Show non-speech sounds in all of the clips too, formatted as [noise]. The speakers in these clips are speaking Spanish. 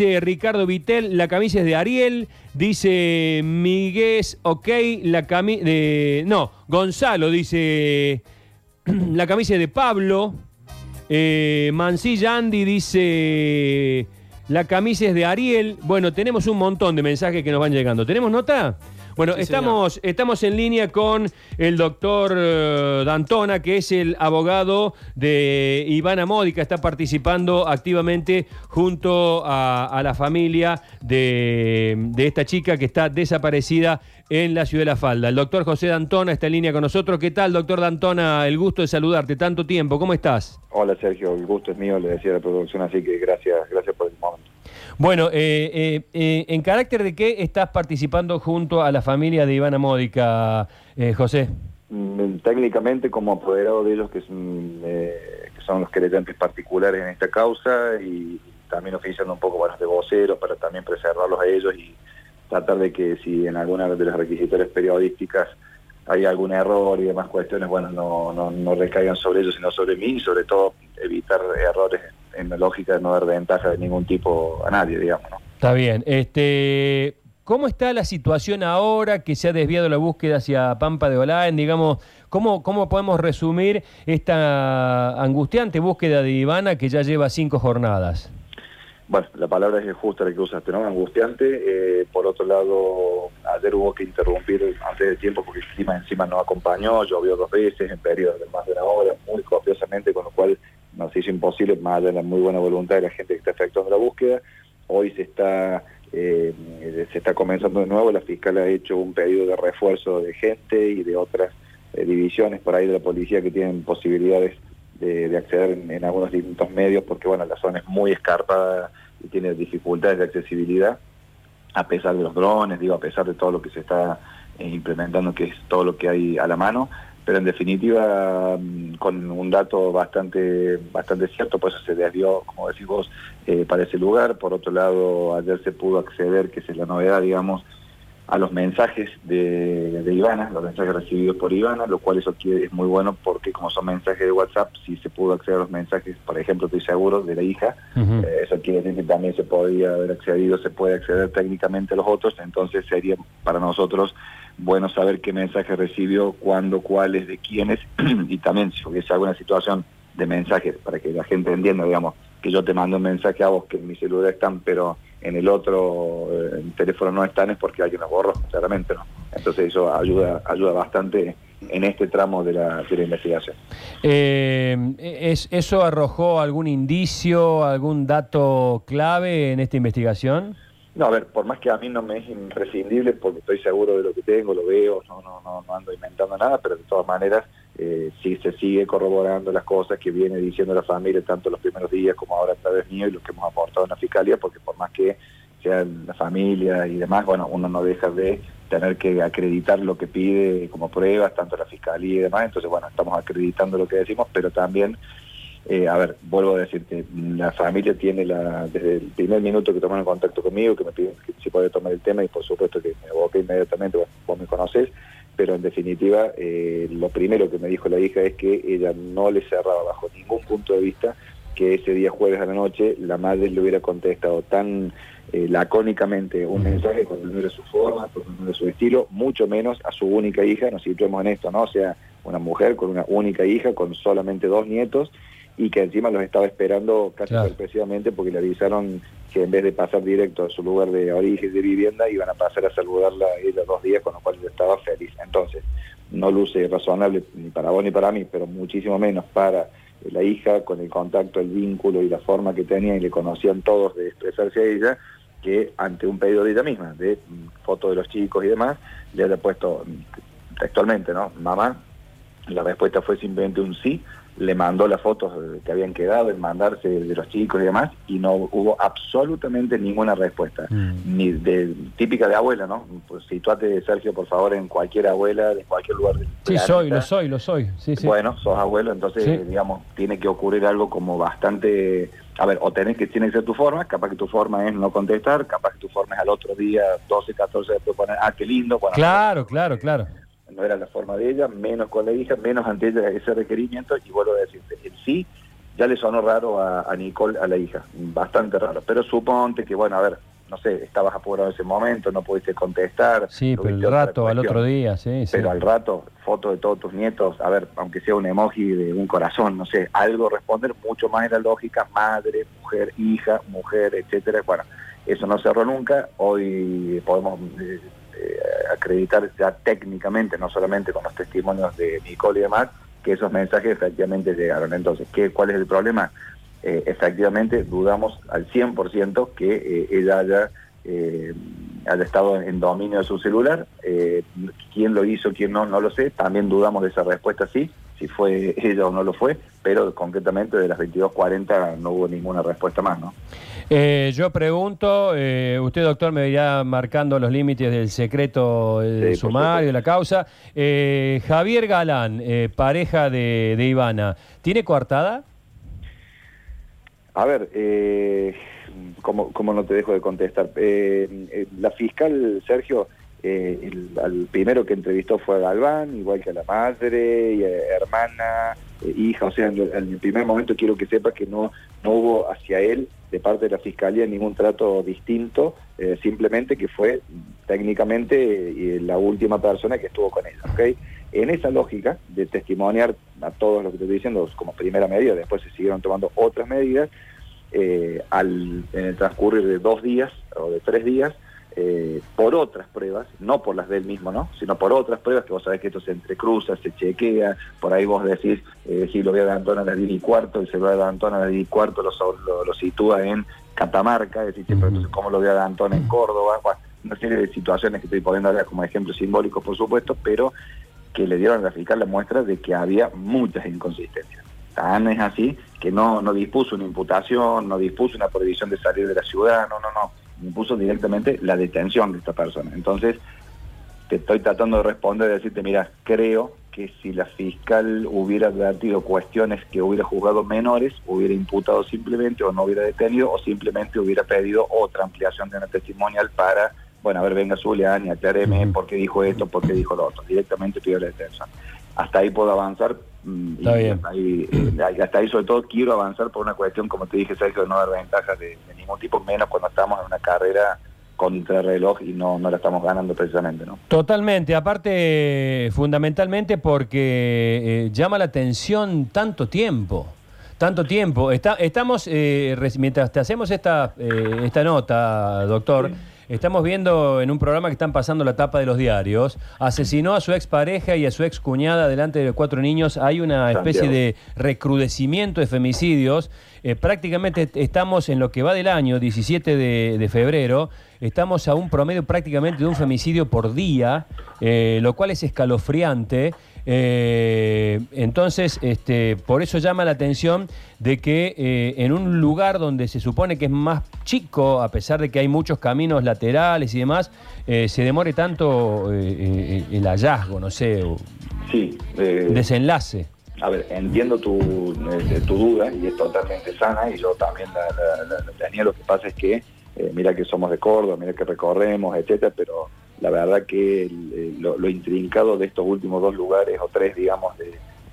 dice Ricardo Vitel, la camisa es de Ariel. Dice Miguel, ok, la camisa de... No, Gonzalo dice, [clears throat] la camisa es de Pablo. Eh, Mancilla Andy dice, la camisa es de Ariel. Bueno, tenemos un montón de mensajes que nos van llegando. ¿Tenemos nota? Bueno, Sí, estamos, estamos en línea con el doctor eh, Dantona, que es el abogado de Ivana Módica, está participando activamente junto a, a la familia de, de esta chica que está desaparecida en la ciudad de La Falda. El doctor José Dantona está en línea con nosotros. ¿Qué tal, doctor Dantona? El gusto de saludarte. Tanto tiempo, ¿cómo estás? Hola Sergio, el gusto es mío, le decía a la producción, así que gracias, gracias por el momento. Bueno, eh, eh, eh, ¿en carácter de qué estás participando junto a la familia de Ivana Módica, eh, José? Mm, Técnicamente como apoderado de ellos que son, eh, que son los querellantes particulares en esta causa y también oficiando un poco bueno, de voceros para también preservarlos a ellos y tratar de que si en alguna de las requisitorias periodísticas hay algún error y demás cuestiones, bueno, no, no, no recaigan sobre ellos sino sobre mí y sobre todo evitar errores en la lógica de no dar ventaja de ningún tipo a nadie, digamos, ¿no? Está bien. Este, ¿Cómo está la situación ahora que se ha desviado la búsqueda hacia Pampa de Olán? Digamos, ¿cómo, ¿cómo podemos resumir esta angustiante búsqueda de Ivana que ya lleva cinco jornadas? Bueno, la palabra es justa la que usaste, ¿no? Angustiante. Eh, por otro lado, ayer hubo que interrumpir antes de tiempo porque el clima encima no acompañó, llovió dos veces en periodos de más de una hora, muy copiosamente, con lo cual nos hizo imposible, más allá de la muy buena voluntad de la gente que está efectuando la búsqueda. Hoy se está, eh, se está comenzando de nuevo, la fiscal ha hecho un pedido de refuerzo de gente y de otras eh, divisiones por ahí de la policía que tienen posibilidades de, de acceder en, en algunos distintos medios, porque bueno, la zona es muy escarpada y tiene dificultades de accesibilidad, a pesar de los drones, digo, a pesar de todo lo que se está eh, implementando, que es todo lo que hay a la mano, pero en definitiva, mm, con un dato bastante bastante cierto, pues se desvió, como decís vos, eh, para ese lugar. Por otro lado, ayer se pudo acceder, que es la novedad, digamos, a los mensajes de, de Ivana, los mensajes recibidos por Ivana, lo cual eso es muy bueno porque como son mensajes de WhatsApp, si se pudo acceder a los mensajes, por ejemplo, estoy seguro, de la hija, eh, eso quiere decir que también se podría haber accedido, se puede acceder técnicamente a los otros, entonces sería para nosotros bueno saber qué mensaje recibió, cuándo, cuáles, de quiénes, [clears throat] y también si hubiese alguna situación de mensajes, para que la gente entienda, digamos, que yo te mando un mensaje a vos que en mi celular están, pero en el otro eh, el teléfono no están, es porque alguien los borró, claramente, ¿no? Entonces eso ayuda, ayuda bastante en este tramo de la, de la investigación. Eh, ¿es- ¿Eso arrojó algún indicio, algún dato clave en esta investigación? No, a ver, por más que a mí no me es imprescindible, porque estoy seguro de lo que tengo, lo veo, no, no, no, no ando inventando nada, pero de todas maneras eh, sí se sigue corroborando las cosas que viene diciendo la familia, tanto los primeros días como ahora a través mío y lo que hemos aportado en la fiscalía, porque por más que sea la familia y demás, bueno, uno no deja de tener que acreditar lo que pide como pruebas, tanto la fiscalía y demás, entonces bueno, estamos acreditando lo que decimos, pero también eh, a ver, vuelvo a decirte, la familia tiene la, desde el primer minuto que tomaron contacto conmigo, que me piden que si puede tomar el tema y por supuesto que me aboqué inmediatamente, bueno, vos me conocés, pero en definitiva eh, lo primero que me dijo la hija es que ella no le cerraba bajo ningún punto de vista que ese día jueves a la noche la madre le hubiera contestado tan eh, lacónicamente un mensaje cuando no era su forma, cuando no era su estilo, mucho menos a su única hija, nos situemos en esto, ¿no? O sea, una mujer con una única hija, con solamente dos nietos, y que encima los estaba esperando casi Claro. sorpresivamente porque le avisaron que en vez de pasar directo a su lugar de origen de vivienda, iban a pasar a saludarla ella dos días, con lo cual yo estaba feliz. Entonces, no luce razonable ni para vos ni para mí, pero muchísimo menos para la hija, con el contacto, el vínculo y la forma que tenía y le conocían todos de expresarse a ella, que ante un pedido de ella misma, de mm, fotos de los chicos y demás, le haya puesto mm, textualmente, ¿no? Mamá, la respuesta fue simplemente un sí, le mandó las fotos que habían quedado en mandarse de los chicos y demás, y no hubo absolutamente ninguna respuesta, Mm. ni de típica de abuela, ¿no? Pues situate, Sergio, por favor, en cualquier abuela, de cualquier lugar del Sí, planeta. soy, lo soy, lo soy. Sí, sí. Bueno, sos abuelo, entonces, Sí. digamos, tiene que ocurrir algo como bastante... A ver, o tenés que, tiene que ser tu forma, capaz que tu forma es no contestar, capaz que tu forma es al otro día, 12, 14, después poner, ah, qué lindo. Bueno, Claro, claro, claro. No era la forma de ella, menos con la hija, menos ante ella ese requerimiento, y vuelvo a decirte, el sí ya le sonó raro a, a Nicole, a la hija, bastante raro. Pero suponte que, bueno, a ver, no sé, estabas apurado en ese momento, no pudiste contestar. Sí, pero el rato, al otro día, sí, sí. Pero al rato, foto de todos tus nietos, a ver, aunque sea un emoji de un corazón, no sé, algo responder mucho más en la lógica, madre, mujer, hija, mujer, etcétera. Bueno, eso no cerró nunca, hoy podemos eh, acreditar ya técnicamente, no solamente con los testimonios de Nicole y demás, que esos mensajes efectivamente llegaron. Entonces, ¿qué, ¿cuál es el problema? Eh, efectivamente dudamos al 100% que eh, ella haya, eh, haya estado en, dominio de su celular. quién lo hizo, quién no, no lo sé. También dudamos de esa respuesta, sí, si fue [laughs] ella o no lo fue, pero concretamente de las 22.40 no hubo ninguna respuesta más, ¿no? yo pregunto, usted doctor me irá marcando los límites del secreto del sumario, de la causa. Javier Galán, pareja de, de Ivana, ¿tiene coartada? A ver, eh, ¿cómo, no te dejo de contestar? Eh, eh, la fiscal, Sergio, eh, el, al primero que entrevistó fue a Galván, igual que a la madre, hermana, hija, o sea, en, el primer momento quiero que sepa que no, no hubo hacia él de parte de la Fiscalía ningún trato distinto, simplemente que fue técnicamente la última persona que estuvo con ella, ¿ok? En esa lógica de testimoniar a todos lo que te estoy diciendo como primera medida, después se siguieron tomando otras medidas, eh, al, en el transcurrir de dos días o de tres días, eh, por otras pruebas, no por las del mismo, ¿no? sino por otras pruebas que vos sabés que esto se entrecruza, se chequea, por ahí vos decís, eh, si lo voy a Antón a las 10 y cuarto, el celular de Antón a las 10 y cuarto lo, lo, sitúa en Catamarca, decís, entonces, ¿cómo lo voy a Antón en Córdoba? una serie de situaciones que estoy poniendo ahora como ejemplos simbólicos, por supuesto, pero que le dieron a la fiscal la muestra de que había muchas inconsistencias. Tan es así que no, no dispuso una imputación, no dispuso una prohibición de salir de la ciudad, no, no, no, impuso directamente la detención de esta persona. Entonces, te estoy tratando de responder y decirte, mira, creo que si la fiscal hubiera advertido cuestiones que hubiera juzgado menores, hubiera imputado simplemente o no hubiera detenido o simplemente hubiera pedido otra ampliación de una testimonial para bueno, a ver, venga Zulian y acláreme por qué dijo esto, por qué dijo lo otro. Directamente pido la detención. Hasta ahí puedo avanzar. Mm, bien. Hasta ahí, eh, hasta ahí, sobre todo, quiero avanzar por una cuestión, como te dije, Sergio, de no dar ventajas de, ningún tipo, menos cuando estamos en una carrera contra reloj y no, no la estamos ganando precisamente, ¿no? Totalmente, aparte fundamentalmente porque eh, llama la atención tanto tiempo, tanto tiempo. Está, estamos, eh, mientras te hacemos esta, esta nota, doctor, Estamos viendo en un programa que están pasando la tapa de los diarios. Asesinó a su expareja y a su ex cuñada delante de cuatro niños. Hay una especie de recrudecimiento de femicidios. Eh, prácticamente estamos en lo que va del año, 17 de, febrero, estamos a un promedio prácticamente de un femicidio por día, eh, lo cual es escalofriante. Eh, entonces, este, por eso llama la atención de que eh, en un lugar donde se supone que es más chico, a pesar de que hay muchos caminos laterales y demás, eh, se demore tanto el hallazgo, no sé, sí, desenlace. A ver, entiendo tu, tu, duda y es totalmente sana y yo también la, tenía. Lo que pasa es que, mira que somos de Córdoba, mira que recorremos, etcétera, pero la verdad que lo, intrincado de estos últimos dos lugares, o tres, digamos,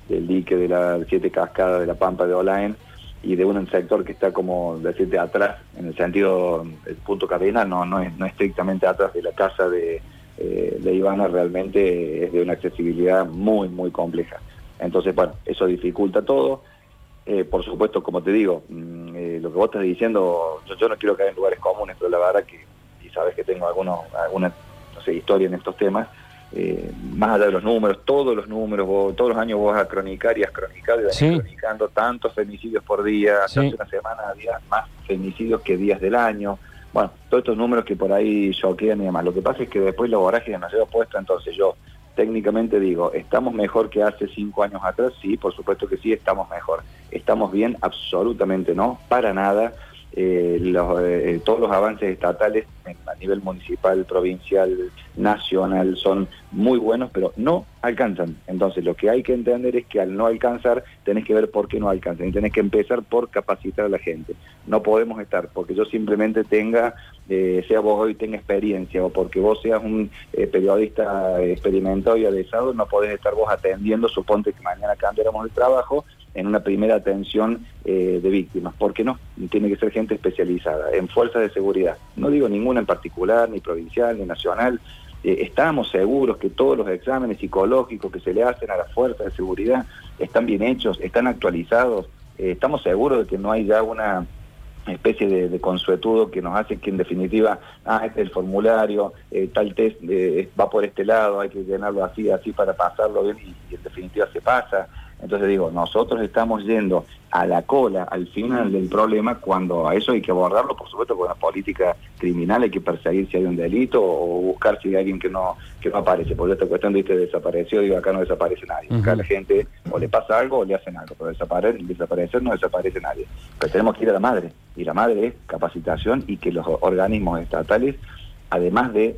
del dique de las siete cascadas de la Pampa de Olaen, y de un sector que está como decirte atrás, en el sentido, el punto cardinal, no, no, es, no estrictamente atrás de la casa de, eh, Ivana, realmente es de una accesibilidad muy, muy compleja. Entonces, bueno, eso dificulta todo. Eh, por supuesto, como te digo, mm, eh, lo que vos estás diciendo, yo, no quiero caer en lugares comunes, pero la verdad que, y sabes que tengo algunos, historia en estos temas, eh, más allá de los números, todos los números, todos los años vos vas a cronicar y has cronicado y vas cronicando tantos femicidios por día, hace una semana había más femicidios que días del año, bueno, todos estos números que por ahí choquean y demás. Lo que pasa es que después la vorágine nos lleva puesto, entonces yo técnicamente digo, ¿estamos mejor que hace cinco años atrás? Sí, por supuesto que sí, estamos mejor. ¿Estamos bien? Absolutamente no, para nada. Eh, los, eh, todos los avances estatales a nivel municipal, provincial, nacional son muy buenos, pero no alcanzan. Entonces lo que hay que entender es que al no alcanzar tenés que ver por qué no alcanzan y tenés que empezar por capacitar a la gente. No podemos estar porque yo simplemente tenga, eh, sea vos hoy tenga experiencia o porque vos seas un periodista experimentado y adesado, no podés estar vos atendiendo, suponte que mañana cambiáramos el trabajo en una primera atención eh, de víctimas. ¿Por qué no? Tiene que ser gente especializada en fuerzas de seguridad. No digo ninguna en particular, ni provincial, ni nacional. Eh, estamos seguros que todos los exámenes psicológicos que se le hacen a las fuerzas de seguridad están bien hechos, están actualizados. estamos seguros de que no hay ya una especie de, consuetudo que nos hace que en definitiva, ah, este es el formulario, eh, tal test eh, va por este lado, hay que llenarlo así, así para pasarlo bien y en definitiva se pasa. Entonces digo, nosotros estamos yendo a la cola, al final del problema, cuando a eso hay que abordarlo, por supuesto, con una política criminal, hay que perseguir si hay un delito o buscar si hay alguien que no que no aparece. Por esta cuestión de desapareció, digo, acá no desaparece nadie. Acá la gente o le pasa algo o le hacen algo, pero desaparecer, desaparecer no desaparece nadie. Pero tenemos que ir a la madre, y la madre es capacitación y que los organismos estatales, además de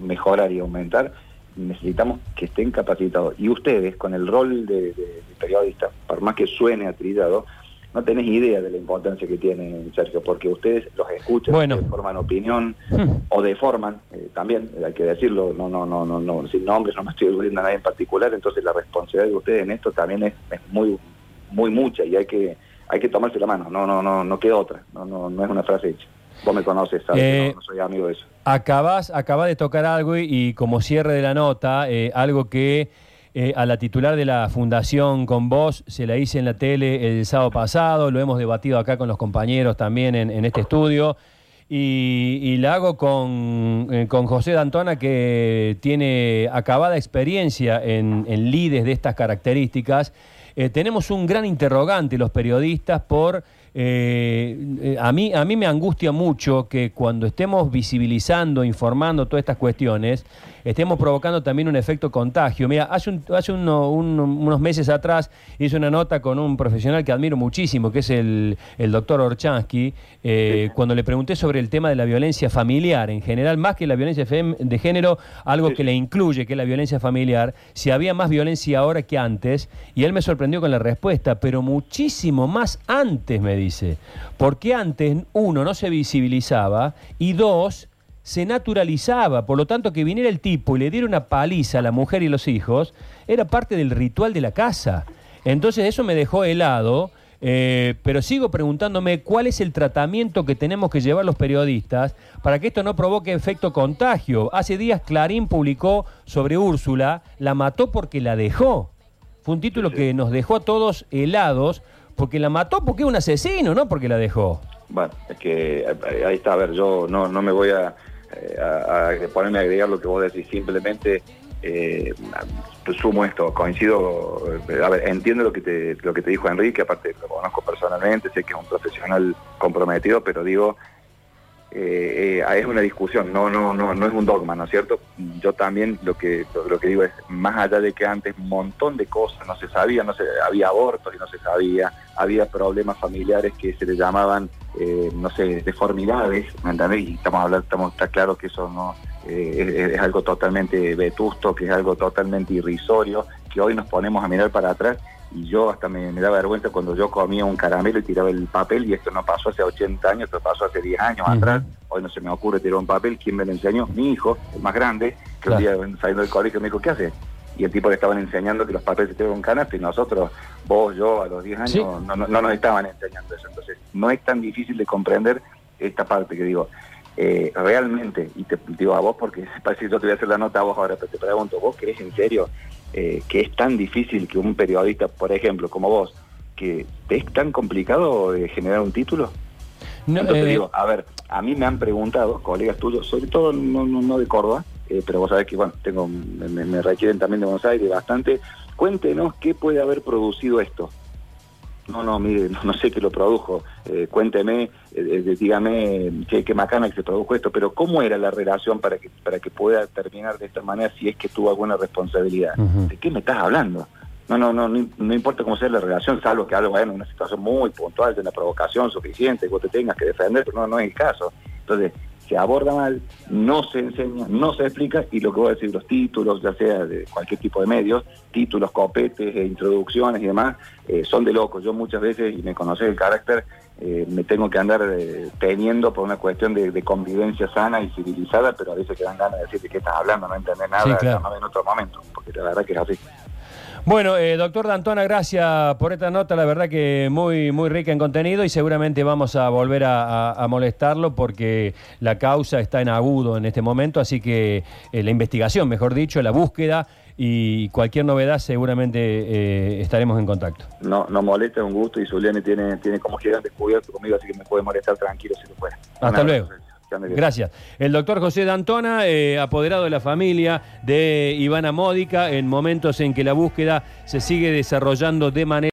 mejorar y aumentar, necesitamos que estén capacitados. Y ustedes, con el rol de, periodista, por más que suene atrillado, no tenés idea de la importancia que tienen, Sergio, porque ustedes los escuchan, forman opinión hmm. o deforman, eh, también hay que decirlo, no, no, no, no, no, sin nombres, no me estoy aludiendo a nadie en particular, entonces la responsabilidad de ustedes en esto también es, muy, muy mucha y hay que, hay que tomarse la mano, no, no, no, no queda otra, no, no, no es una frase hecha. Vos me conoces, sabes eh, no, soy amigo de eso. Acabas, acabas de tocar algo y, como cierre de la nota, eh, algo que eh, a la titular de la fundación con vos se la hice en la tele el sábado pasado, lo hemos debatido acá con los compañeros también en, este estudio. Y, la hago con, con, José Dantona, que tiene acabada experiencia en, en lides de estas características. Tenemos un gran interrogante los periodistas por eh, eh, a, mí, a mí me angustia mucho que cuando estemos visibilizando, informando todas estas cuestiones, estemos provocando también un efecto contagio. Mira, hace, hace unos meses atrás hice una nota con un profesional que admiro muchísimo, que es el, doctor Orchansky, eh, cuando le pregunté sobre el tema de la violencia familiar, en general, más que la violencia de género, algo que le incluye, que es la violencia familiar, si había más violencia ahora que antes, y él me sorprendió con la respuesta, pero muchísimo más antes, me dice, porque antes, uno, no se visibilizaba, y dos, se naturalizaba. Por lo tanto, que viniera el tipo y le diera una paliza a la mujer y los hijos, era parte del ritual de la casa. Entonces eso me dejó helado, eh, pero sigo preguntándome cuál es el tratamiento que tenemos que llevar los periodistas para que esto no provoque efecto contagio. Hace días Clarín publicó sobre Úrsula, la mató porque la dejó. Fue un título que nos dejó a todos helados, porque la mató porque es un asesino, no porque la dejó. Bueno, es que eh, ahí está, a ver, yo no, no me voy a eh, a, ponerme a agregar lo que vos decís, simplemente eh, sumo esto, coincido, a ver, entiendo lo que te, lo que te dijo Enrique, aparte lo conozco personalmente, sé que es un profesional comprometido, pero digo, eh, es una discusión, no, no, no, no es un dogma, ¿no es cierto? Yo también lo que, lo, que digo es, más allá de que antes un montón de cosas no se sabía, no se, había abortos y no se sabía, había problemas familiares que se le llamaban, eh, no sé, deformidades, ¿me entendés? Y estamos hablando, estamos, está claro que eso no eh, es, algo totalmente vetusto, que es algo totalmente irrisorio, que hoy nos ponemos a mirar para atrás y yo hasta me, da vergüenza cuando yo comía un caramelo y tiraba el papel y esto no pasó hace 80 años, esto pasó hace 10 años atrás, hoy no se me ocurre tirar un papel, ¿quién me lo enseñó? Mi hijo, el más grande, que un día saliendo del colegio me dijo, ¿qué hace? Y el tipo le estaban enseñando que los papeles se tiran un canasto y nosotros, vos, yo, a los 10 años, no, no, nos estaban enseñando eso. Entonces, no es tan difícil de comprender esta parte que digo, eh, realmente, y te digo a vos porque [laughs] parece que yo te voy a hacer la nota a vos ahora, pero te pregunto, ¿vos crees en serio eh, que es tan difícil que un periodista, por ejemplo, como vos, que es tan complicado eh, generar un título? No, Entonces eh, digo, a ver, a mí me han preguntado, colegas tuyos, sobre todo no, no, de Córdoba, pero vos sabés que bueno, tengo, me, requieren también de Buenos Aires bastante. Cuéntenos qué puede haber producido esto. No, no, mire, no, sé qué lo produjo. cuénteme, dígame qué, qué, macana que se produjo esto, pero ¿cómo era la relación para que, para que pueda terminar de esta manera si es que tuvo alguna responsabilidad? ¿De qué me estás hablando? No, no, no, no, importa cómo sea la relación, salvo que algo en una situación muy puntual de una provocación suficiente, que vos te tengas que defender, pero no, no es el caso. Entonces, se aborda mal, no se enseña, no se explica, y lo que voy a decir, los títulos, ya sea de cualquier tipo de medios, títulos, copetes, e introducciones y demás, eh, son de locos. Yo muchas veces, y me conoces el carácter, eh, me tengo que andar eh, teniendo por una cuestión de, convivencia sana y civilizada, pero a veces quedan ganas de decirte que estás hablando, no entender nada, sí, en otro momento, porque la verdad que es así. Bueno, eh, doctor Dantona, gracias por esta nota, la verdad que muy, muy rica en contenido y seguramente vamos a volver a, molestarlo porque la causa está en agudo en este momento, así que eh, la investigación, mejor dicho, la búsqueda y cualquier novedad seguramente eh, estaremos en contacto. No, no molesta, es un gusto y Zuliani tiene, tiene como gigante cubierto conmigo, así que me puede molestar tranquilo si lo fuera. Hasta luego. Gracias. El doctor José Dantona, eh, apoderado de la familia de Ivana Módica, en momentos en que la búsqueda se sigue desarrollando de manera...